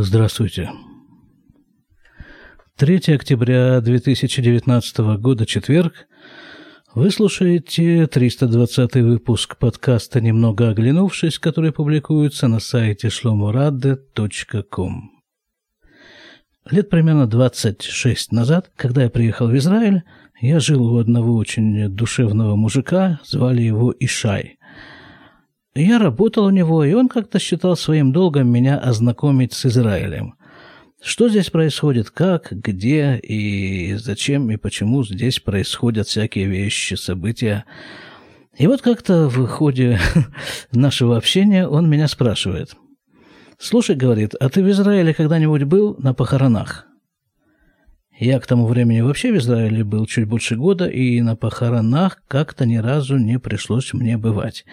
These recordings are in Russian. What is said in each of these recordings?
Здравствуйте. 3 октября 2019 года, четверг. Вы слушаете 320 выпуск подкаста «Немного оглянувшись», который публикуется на сайте shlomurade.com. Лет примерно 26 назад, когда я приехал в Израиль, я жил у одного очень душевного мужика, звали его Ишай. Я работал у него, и он как-то считал своим долгом меня ознакомить с Израилем. Что здесь происходит, как, где и зачем и почему здесь происходят всякие вещи, события. И вот как-то в ходе нашего общения он меня спрашивает. «Слушай, — говорит, — а ты в Израиле когда-нибудь был на похоронах?» Я к тому времени вообще в Израиле был чуть больше года, и на похоронах как-то ни разу не пришлось мне бывать.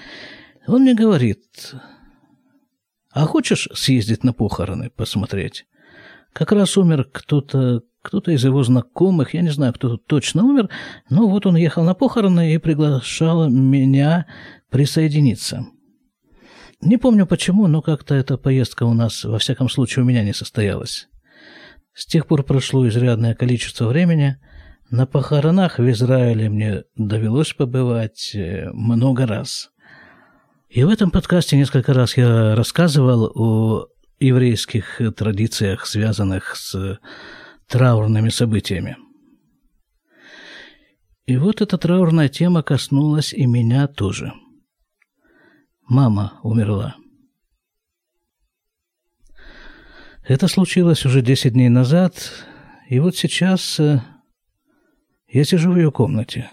Он мне говорит, а хочешь съездить на похороны, посмотреть? Как раз умер кто-то, кто-то из его знакомых, я не знаю, кто тут точно умер, но вот он ехал на похороны и приглашал меня присоединиться. Не помню почему, но как-то эта поездка у нас, во всяком случае, у меня не состоялась. С тех пор прошло изрядное количество времени. На похоронах в Израиле мне довелось побывать э, много раз – и в этом подкасте несколько раз я рассказывал о еврейских традициях, связанных с траурными событиями. И вот эта траурная тема коснулась и меня тоже. Мама умерла. Это случилось уже 10 дней назад, и вот сейчас э, я сижу в ее комнате.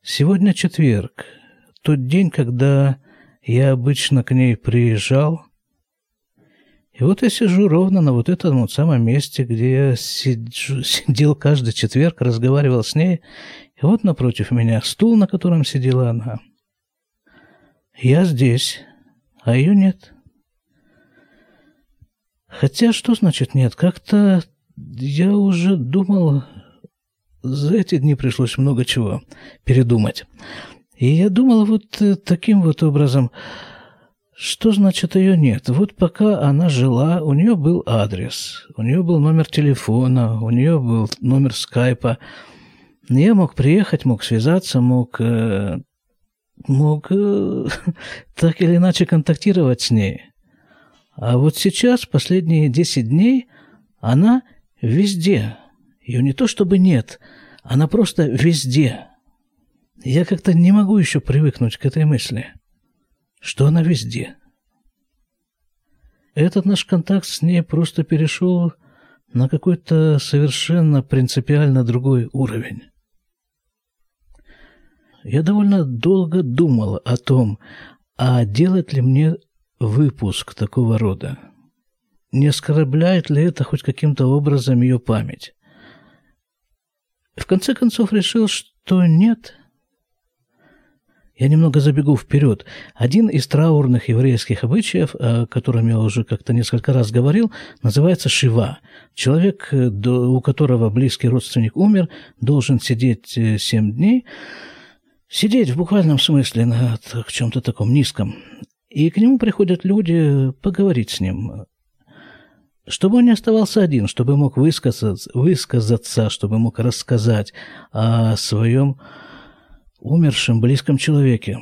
Сегодня четверг, тот день, когда я обычно к ней приезжал, и вот я сижу ровно на вот этом вот самом месте, где я сиджу, сидел каждый четверг, разговаривал с ней, и вот напротив меня стул, на котором сидела она. Я здесь, а ее нет. Хотя что значит нет? Как-то я уже думал, за эти дни пришлось много чего передумать. И я думал вот э, таким вот образом, что значит ее нет? Вот пока она жила, у нее был адрес, у нее был номер телефона, у нее был номер скайпа. Я мог приехать, мог связаться, мог, э, мог э, так или иначе контактировать с ней. А вот сейчас, последние 10 дней, она везде. Ее не то чтобы нет, она просто везде. Я как-то не могу еще привыкнуть к этой мысли, что она везде. Этот наш контакт с ней просто перешел на какой-то совершенно принципиально другой уровень. Я довольно долго думал о том, а делать ли мне выпуск такого рода. Не оскорбляет ли это хоть каким-то образом ее память? В конце концов решил, что нет – я немного забегу вперед. Один из траурных еврейских обычаев, о котором я уже как-то несколько раз говорил, называется шива. Человек, э, у которого близкий родственник умер, должен сидеть э, семь дней, сидеть в буквальном смысле на чем-то таком низком. И к нему приходят люди поговорить с ним, чтобы он не оставался один, чтобы мог высказаться, высказаться чтобы мог рассказать о своем умершем близком человеке.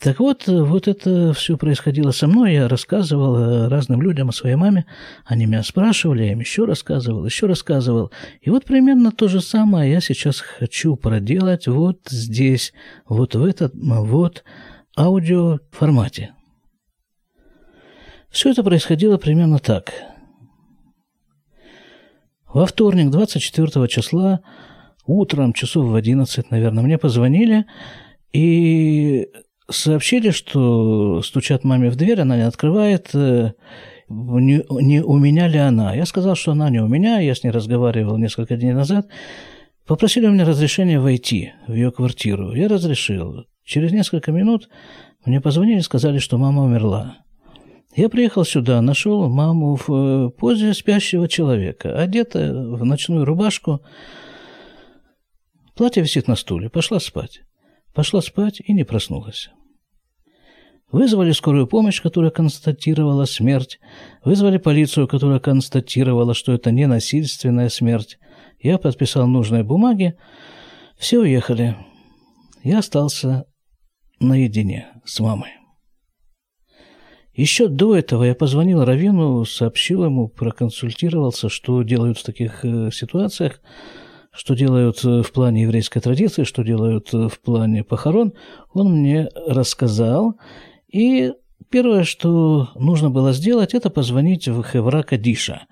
Так вот, вот это все происходило со мной. Я рассказывал э, разным людям о своей маме. Они меня спрашивали, я им еще рассказывал, еще рассказывал. И вот примерно то же самое я сейчас хочу проделать вот здесь, вот в этом вот аудиоформате. Все это происходило примерно так. Во вторник, 24 числа, утром, часов в 11, наверное, мне позвонили и сообщили, что стучат маме в дверь, она не открывает, э, не, не у меня ли она. Я сказал, что она не у меня, я с ней разговаривал несколько дней назад. Попросили у меня разрешения войти в ее квартиру. Я разрешил. Через несколько минут мне позвонили и сказали, что мама умерла. Я приехал сюда, нашел маму в э, позе спящего человека, одета в ночную рубашку, Платье висит на стуле. Пошла спать. Пошла спать и не проснулась. Вызвали скорую помощь, которая констатировала смерть. Вызвали полицию, которая констатировала, что это не насильственная смерть. Я подписал нужные бумаги. Все уехали. Я остался наедине с мамой. Еще до этого я позвонил Равину, сообщил ему, проконсультировался, что делают в таких э, ситуациях, что делают э, в плане еврейской традиции, что делают э, в плане похорон. Он мне рассказал, и первое, что нужно было сделать, это позвонить в Хевра Кадиша.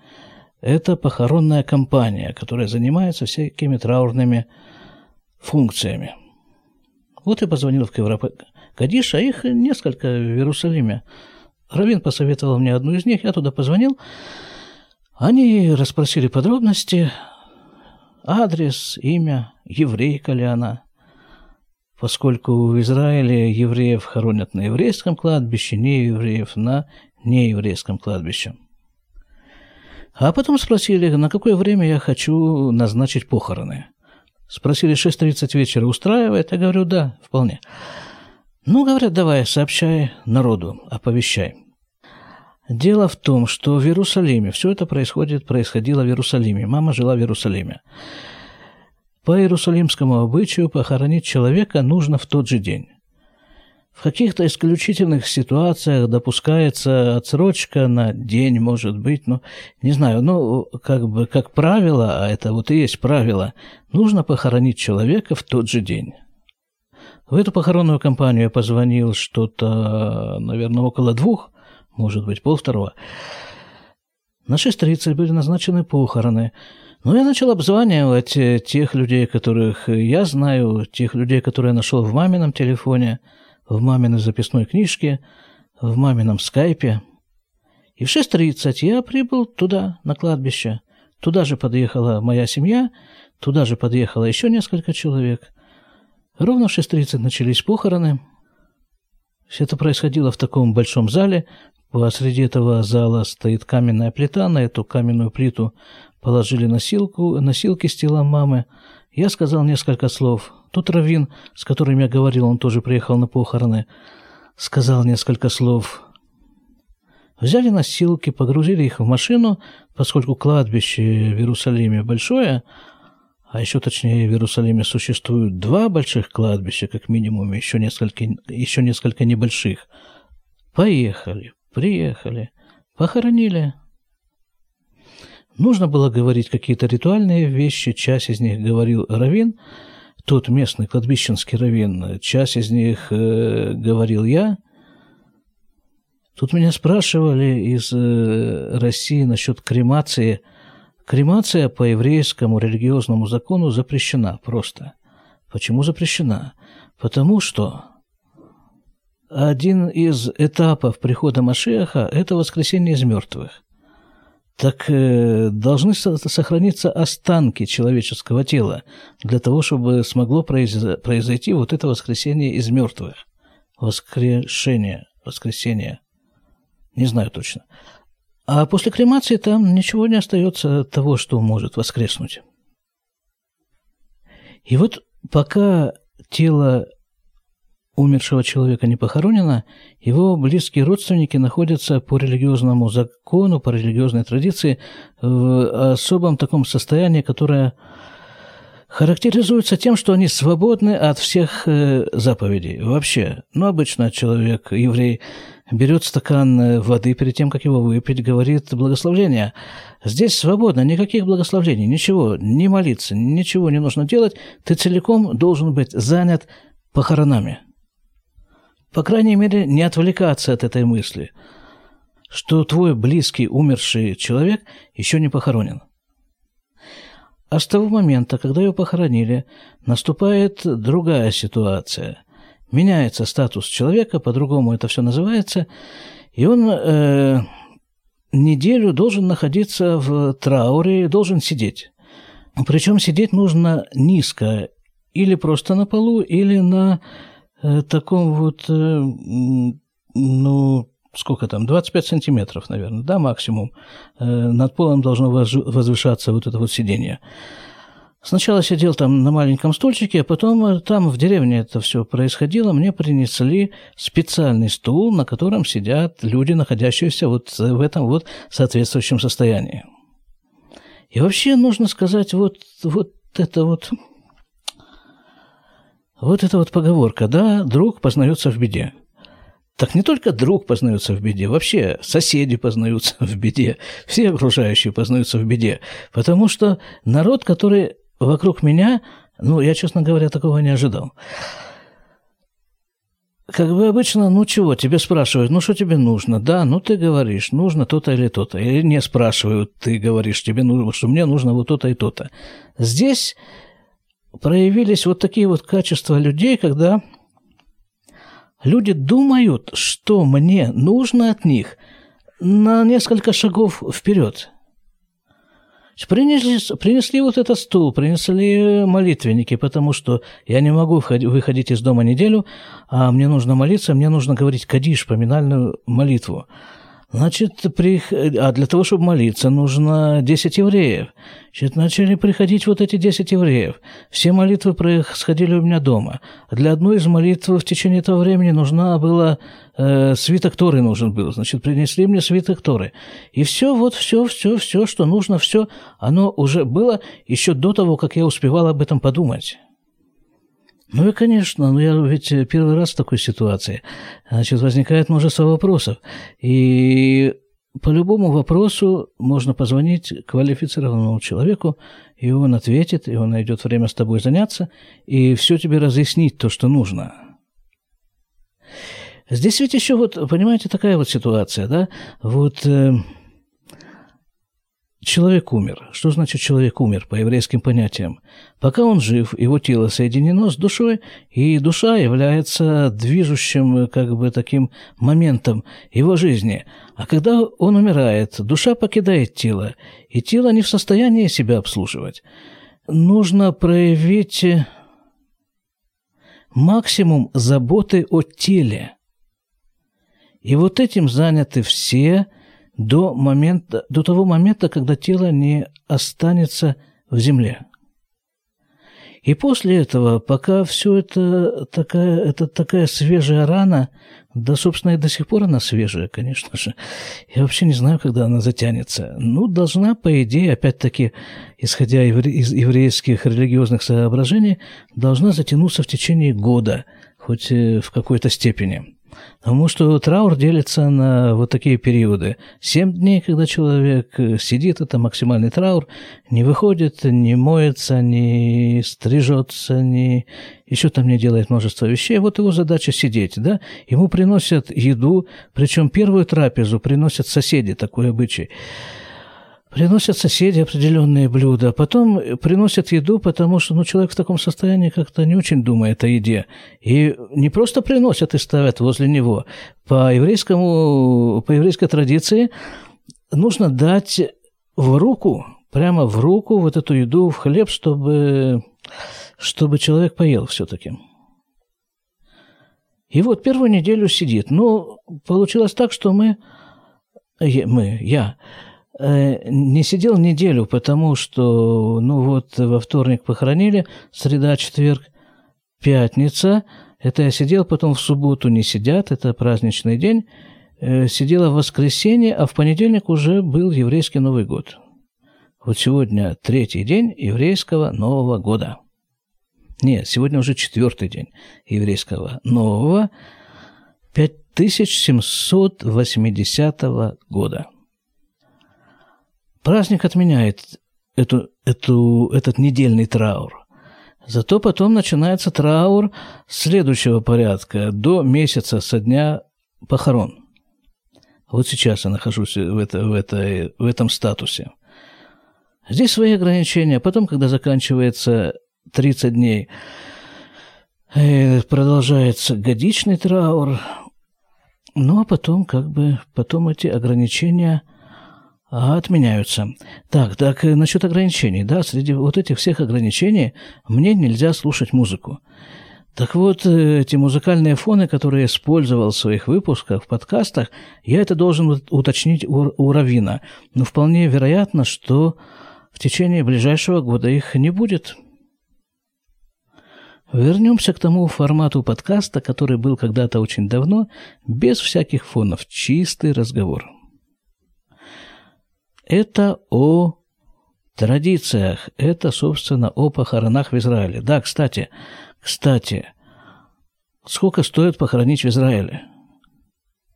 Это похоронная компания, которая занимается всякими траурными функциями. Вот я позвонил в Хевра Кадиша, их несколько в Иерусалиме. Равин посоветовал мне одну из них, я туда позвонил. Они расспросили подробности, адрес, имя, еврейка ли она поскольку в Израиле евреев хоронят на еврейском кладбище, не евреев на нееврейском кладбище. А потом спросили, на какое время я хочу назначить похороны. Спросили, 6.30 вечера устраивает? Я говорю, да, вполне. Ну, говорят, давай, сообщай народу, оповещай. Дело в том, что в Иерусалиме, все это происходит, происходило в Иерусалиме. Мама жила в Иерусалиме. По иерусалимскому обычаю похоронить человека нужно в тот же день. В каких-то исключительных ситуациях допускается отсрочка на день, может быть, ну, не знаю, ну, как бы, как правило, а это вот и есть правило, нужно похоронить человека в тот же день. В эту похоронную компанию я позвонил что-то, наверное, около двух, может быть, полвторого. На 6.30 были назначены похороны – ну, я начал обзванивать э, тех людей, которых я знаю, тех людей, которые я нашел в мамином телефоне, в маминой записной книжке, в мамином скайпе. И в 6.30 я прибыл туда, на кладбище. Туда же подъехала моя семья, туда же подъехало еще несколько человек. Ровно в 6.30 начались похороны. Все это происходило в таком большом зале. Посреди этого зала стоит каменная плита. На эту каменную плиту Положили носилку, носилки с телом мамы. Я сказал несколько слов. Тут Равин, с которым я говорил, он тоже приехал на похороны, сказал несколько слов. Взяли носилки, погрузили их в машину, поскольку кладбище в Иерусалиме большое, а еще точнее в Иерусалиме существуют два больших кладбища, как минимум, еще несколько, еще несколько небольших. Поехали, приехали, похоронили, Нужно было говорить какие-то ритуальные вещи, часть из них говорил Равин, тот местный кладбищенский Равин, часть из них э, говорил я. Тут меня спрашивали из э, России насчет кремации. Кремация по еврейскому религиозному закону запрещена просто. Почему запрещена? Потому что один из этапов прихода Машеха – это воскресение из мертвых так э, должны сохраниться останки человеческого тела для того, чтобы смогло произойти вот это воскресение из мертвых. Воскрешение, воскресение. Не знаю точно. А после кремации там ничего не остается того, что может воскреснуть. И вот пока тело умершего человека не похоронено, его близкие родственники находятся по религиозному закону, по религиозной традиции в особом таком состоянии, которое характеризуется тем, что они свободны от всех э, заповедей. Вообще, ну, обычно человек, еврей, берет стакан э, воды перед тем, как его выпить, говорит благословление. Здесь свободно, никаких благословений, ничего, не молиться, ничего не нужно делать. Ты целиком должен быть занят похоронами – по крайней мере, не отвлекаться от этой мысли, что твой близкий умерший человек еще не похоронен. А с того момента, когда его похоронили, наступает другая ситуация. Меняется статус человека, по-другому это все называется, и он э, неделю должен находиться в трауре, должен сидеть. Причем сидеть нужно низко, или просто на полу, или на таком вот, э, ну, сколько там, 25 сантиметров, наверное, да, максимум. Э, над полом должно возвышаться вот это вот сиденье. Сначала сидел там на маленьком стульчике, а потом э, там в деревне это все происходило. Мне принесли специальный стул, на котором сидят люди, находящиеся вот в этом вот соответствующем состоянии. И вообще нужно сказать, вот, вот это вот, вот эта вот поговорка, да, друг познается в беде. Так не только друг познается в беде, вообще соседи познаются в беде, все окружающие познаются в беде. Потому что народ, который вокруг меня, ну, я, честно говоря, такого не ожидал. Как бы обычно, ну чего, тебе спрашивают, ну что тебе нужно? Да, ну ты говоришь, нужно то-то или то-то. Или не спрашивают, ты говоришь, тебе нужно, что мне нужно вот то-то и то-то. Здесь проявились вот такие вот качества людей, когда люди думают, что мне нужно от них на несколько шагов вперед. Принесли, принесли вот этот стул, принесли молитвенники, потому что я не могу выходить из дома неделю, а мне нужно молиться, мне нужно говорить кадиш, поминальную молитву. Значит, при... а для того, чтобы молиться, нужно 10 евреев. Значит, начали приходить вот эти 10 евреев. Все молитвы происходили у меня дома. Для одной из молитв в течение этого времени нужна была э, свиток Торы нужен был. Значит, принесли мне свиток Торы. И все, вот все, все, все, что нужно, все, оно уже было еще до того, как я успевал об этом подумать. Ну и, конечно, ну я ведь первый раз в такой ситуации. Значит, возникает множество вопросов. И по любому вопросу можно позвонить квалифицированному человеку, и он ответит, и он найдет время с тобой заняться, и все тебе разъяснить то, что нужно. Здесь ведь еще вот, понимаете, такая вот ситуация, да? Вот э, Человек умер. Что значит человек умер по еврейским понятиям? Пока он жив, его тело соединено с душой, и душа является движущим как бы таким моментом его жизни. А когда он умирает, душа покидает тело, и тело не в состоянии себя обслуживать. Нужно проявить максимум заботы о теле. И вот этим заняты все до, момента, до того момента, когда тело не останется в земле. И после этого, пока все это такая, это такая свежая рана, да, собственно, и до сих пор она свежая, конечно же. Я вообще не знаю, когда она затянется. Ну, должна, по идее, опять-таки, исходя из еврейских религиозных соображений, должна затянуться в течение года, хоть э, в какой-то степени. Потому что траур делится на вот такие периоды. Семь дней, когда человек сидит, это максимальный траур, не выходит, не моется, не стрижется, не еще там не делает множество вещей. Вот его задача сидеть, да? Ему приносят еду, причем первую трапезу приносят соседи, такой обычай. Приносят соседи определенные блюда, потом приносят еду, потому что ну, человек в таком состоянии как-то не очень думает о еде. И не просто приносят и ставят возле него. По, еврейскому, по еврейской традиции нужно дать в руку, прямо в руку вот эту еду, в хлеб, чтобы, чтобы человек поел все-таки. И вот первую неделю сидит. Но ну, получилось так, что мы, мы, я, не сидел неделю, потому что, ну вот, во вторник похоронили, среда, четверг, пятница. Это я сидел, потом в субботу не сидят, это праздничный день. Э, сидела в воскресенье, а в понедельник уже был еврейский Новый год. Вот сегодня третий день еврейского Нового года. Нет, сегодня уже четвертый день еврейского Нового 5780 года. Праздник отменяет эту, эту, этот недельный траур. Зато потом начинается траур следующего порядка, до месяца со дня похорон. Вот сейчас я нахожусь в, это, в, это, в этом статусе. Здесь свои ограничения. Потом, когда заканчивается 30 дней, э, продолжается годичный траур. Ну, а потом, как бы, потом эти ограничения – отменяются. Так, так, насчет ограничений, да, среди вот этих всех ограничений мне нельзя слушать музыку. Так вот, э, эти музыкальные фоны, которые я использовал в своих выпусках, в подкастах, я это должен уточнить у, у Равина. Но вполне вероятно, что в течение ближайшего года их не будет. Вернемся к тому формату подкаста, который был когда-то очень давно, без всяких фонов, чистый разговор. Это о традициях, это, собственно, о похоронах в Израиле. Да, кстати, кстати, сколько стоит похоронить в Израиле?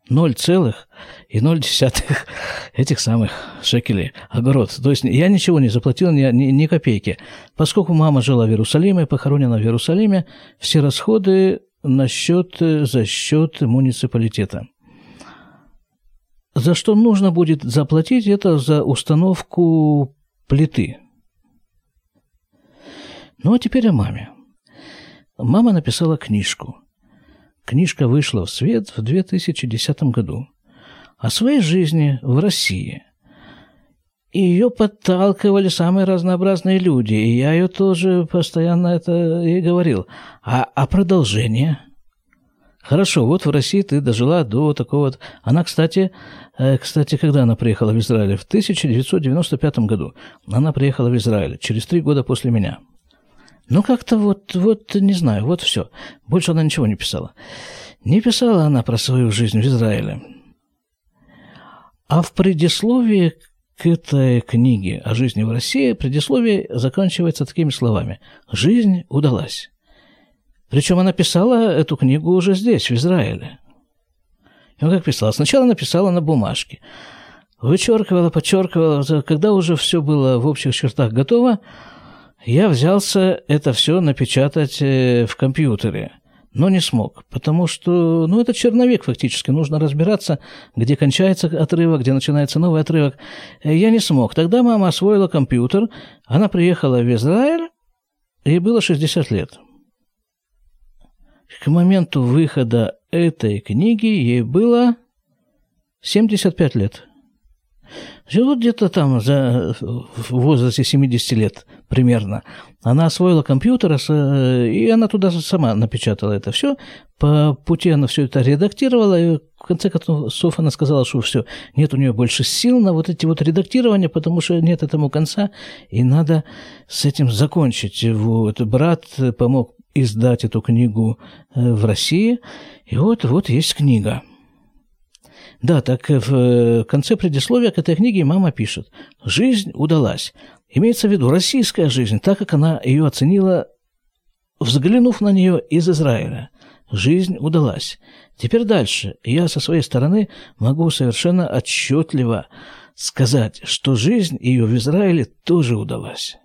Ноль целых и ноль десятых этих самых шекелей огород. То есть я ничего не заплатил, ни, ни, ни копейки. Поскольку мама жила в Иерусалиме, похоронена в Иерусалиме, все расходы на счет, за счет муниципалитета. За что нужно будет заплатить, это за установку плиты. Ну а теперь о маме. Мама написала книжку. Книжка вышла в свет в 2010 году. О своей жизни в России. И ее подталкивали самые разнообразные люди, и я ее тоже постоянно это и говорил. А, а продолжение – Хорошо, вот в России ты дожила до такого вот... Она, кстати, э, кстати, когда она приехала в Израиль? В 1995 году. Она приехала в Израиль, через три года после меня. Ну, как-то вот, вот, не знаю, вот все. Больше она ничего не писала. Не писала она про свою жизнь в Израиле. А в предисловии к этой книге о жизни в России предисловие заканчивается такими словами. «Жизнь удалась». Причем она писала эту книгу уже здесь, в Израиле. И он как писала? Сначала написала на бумажке. Вычеркивала, подчеркивала. Когда уже все было в общих чертах готово, я взялся это все напечатать э, в компьютере. Но не смог, потому что, ну, это черновик фактически, нужно разбираться, где кончается отрывок, где начинается новый отрывок. Э, я не смог. Тогда мама освоила компьютер, она приехала в Израиль, ей было 60 лет. К моменту выхода этой книги ей было 75 лет. Живут где-то там за, в возрасте 70 лет примерно. Она освоила компьютер, и она туда сама напечатала это все. По пути она все это редактировала, и в конце концов она сказала, что все, нет у нее больше сил на вот эти вот редактирования, потому что нет этому конца, и надо с этим закончить. Вот брат помог издать эту книгу э, в России. И вот, вот есть книга. Да, так в конце предисловия к этой книге мама пишет. «Жизнь удалась». Имеется в виду российская жизнь, так как она ее оценила, взглянув на нее из Израиля. Жизнь удалась. Теперь дальше. Я со своей стороны могу совершенно отчетливо сказать, что жизнь ее в Израиле тоже удалась.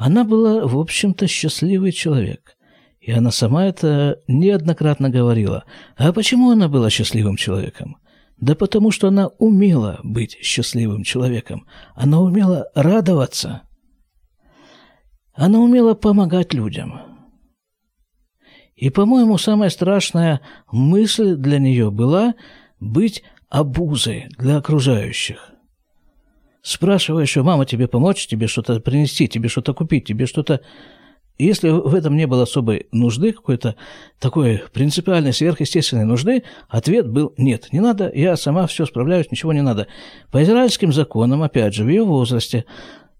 Она была, в общем-то, счастливый человек. И она сама это неоднократно говорила. А почему она была счастливым человеком? Да потому что она умела быть счастливым человеком. Она умела радоваться. Она умела помогать людям. И, по-моему, самая страшная мысль для нее была быть обузой для окружающих. Спрашиваешь, мама тебе помочь, тебе что-то принести, тебе что-то купить, тебе что-то... Если в этом не было особой нужды, какой-то такой принципиальной, сверхъестественной нужды, ответ был «нет, не надо, я сама все справляюсь, ничего не надо». По израильским законам, опять же, в ее возрасте,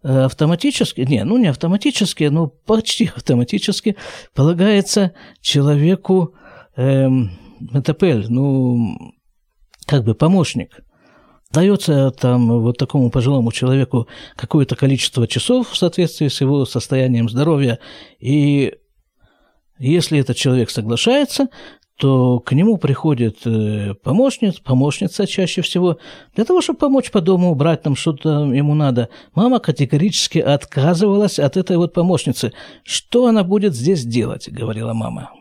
э, автоматически, не, ну не автоматически, но почти автоматически полагается человеку эм, метапель, ну, как бы помощник – Дается там вот такому пожилому человеку какое-то количество часов в соответствии с его состоянием здоровья, и если этот человек соглашается, то к нему приходит э, помощница, помощница чаще всего, для того, чтобы помочь по дому, убрать там что-то ему надо. Мама категорически отказывалась от этой вот помощницы. «Что она будет здесь делать?» – говорила мама.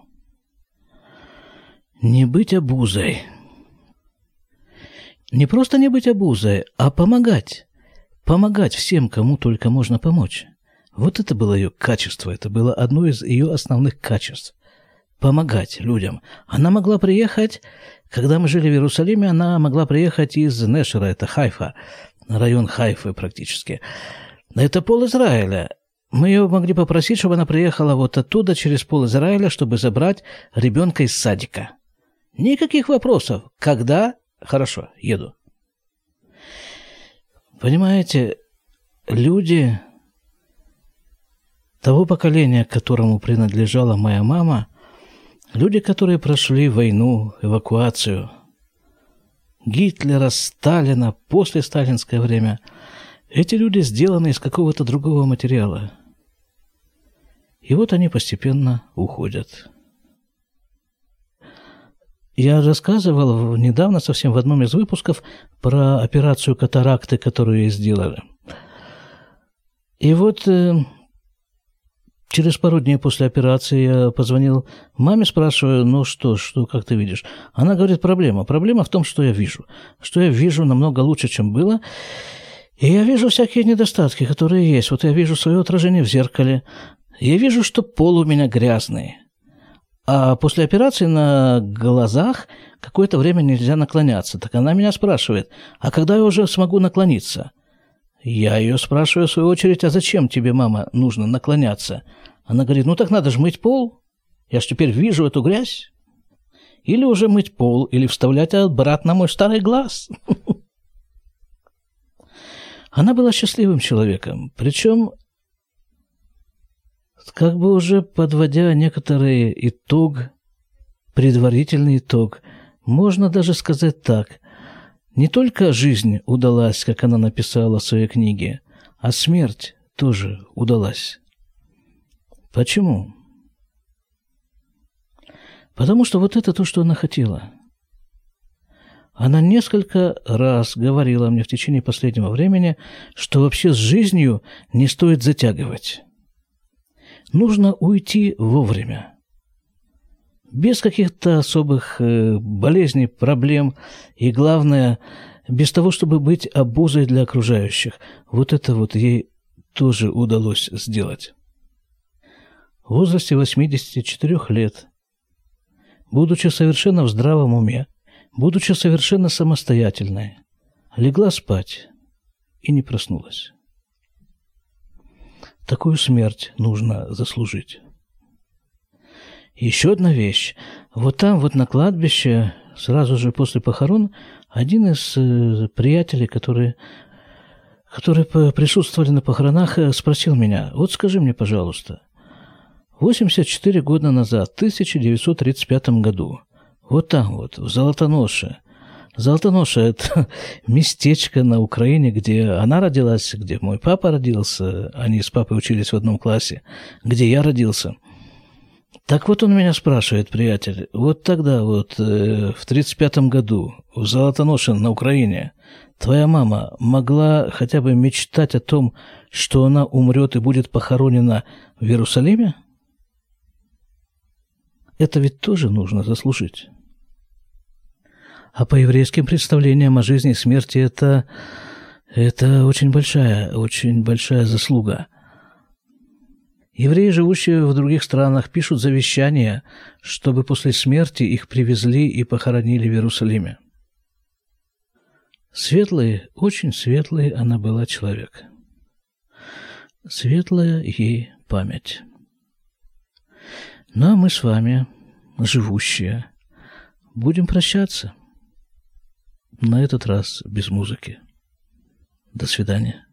«Не быть обузой», не просто не быть обузой, а помогать. Помогать всем, кому только можно помочь. Вот это было ее качество, это было одно из ее основных качеств. Помогать людям. Она могла приехать, когда мы жили в Иерусалиме, она могла приехать из Нешера, это Хайфа, район Хайфы практически. Это пол Израиля. Мы ее могли попросить, чтобы она приехала вот оттуда, через пол Израиля, чтобы забрать ребенка из садика. Никаких вопросов. Когда Хорошо, еду. Понимаете, люди того поколения, к которому принадлежала моя мама, люди, которые прошли войну, эвакуацию, Гитлера, Сталина, после сталинское время, эти люди сделаны из какого-то другого материала. И вот они постепенно уходят. Я рассказывал недавно совсем в одном из выпусков про операцию катаракты, которую сделали. И вот э, через пару дней после операции я позвонил маме, спрашиваю, ну что, что, как ты видишь? Она говорит, проблема. Проблема в том, что я вижу. Что я вижу намного лучше, чем было. И я вижу всякие недостатки, которые есть. Вот я вижу свое отражение в зеркале. Я вижу, что пол у меня грязный. А после операции на глазах какое-то время нельзя наклоняться. Так она меня спрашивает, а когда я уже смогу наклониться? Я ее спрашиваю в свою очередь, а зачем тебе, мама, нужно наклоняться? Она говорит, ну так надо же мыть пол. Я ж теперь вижу эту грязь. Или уже мыть пол, или вставлять обратно мой старый глаз. Она была счастливым человеком, причем как бы уже подводя некоторый итог, предварительный итог, можно даже сказать так. Не только жизнь удалась, как она написала в своей книге, а смерть тоже удалась. Почему? Потому что вот это то, что она хотела. Она несколько раз говорила мне в течение последнего времени, что вообще с жизнью не стоит затягивать. Нужно уйти вовремя. Без каких-то особых э, болезней, проблем. И главное, без того, чтобы быть обузой для окружающих. Вот это вот ей тоже удалось сделать. В возрасте 84 лет, будучи совершенно в здравом уме, будучи совершенно самостоятельной, легла спать и не проснулась. Такую смерть нужно заслужить. Еще одна вещь. Вот там, вот на кладбище, сразу же после похорон, один из э, приятелей, которые, которые присутствовали на похоронах, э, спросил меня, вот скажи мне, пожалуйста, 84 года назад, в 1935 году, вот там вот, в Золотоноше, Золотоноша – это местечко на Украине, где она родилась, где мой папа родился, они с папой учились в одном классе, где я родился. Так вот он меня спрашивает, приятель, вот тогда вот, э, в 35-м году, в Золотоноше на Украине, твоя мама могла хотя бы мечтать о том, что она умрет и будет похоронена в Иерусалиме? Это ведь тоже нужно заслужить. А по еврейским представлениям о жизни и смерти это, это очень большая, очень большая заслуга. Евреи, живущие в других странах, пишут завещания, чтобы после смерти их привезли и похоронили в Иерусалиме. Светлый, очень светлый она была человек. Светлая ей память. Ну а мы с вами, живущие, будем прощаться. На этот раз без музыки. До свидания.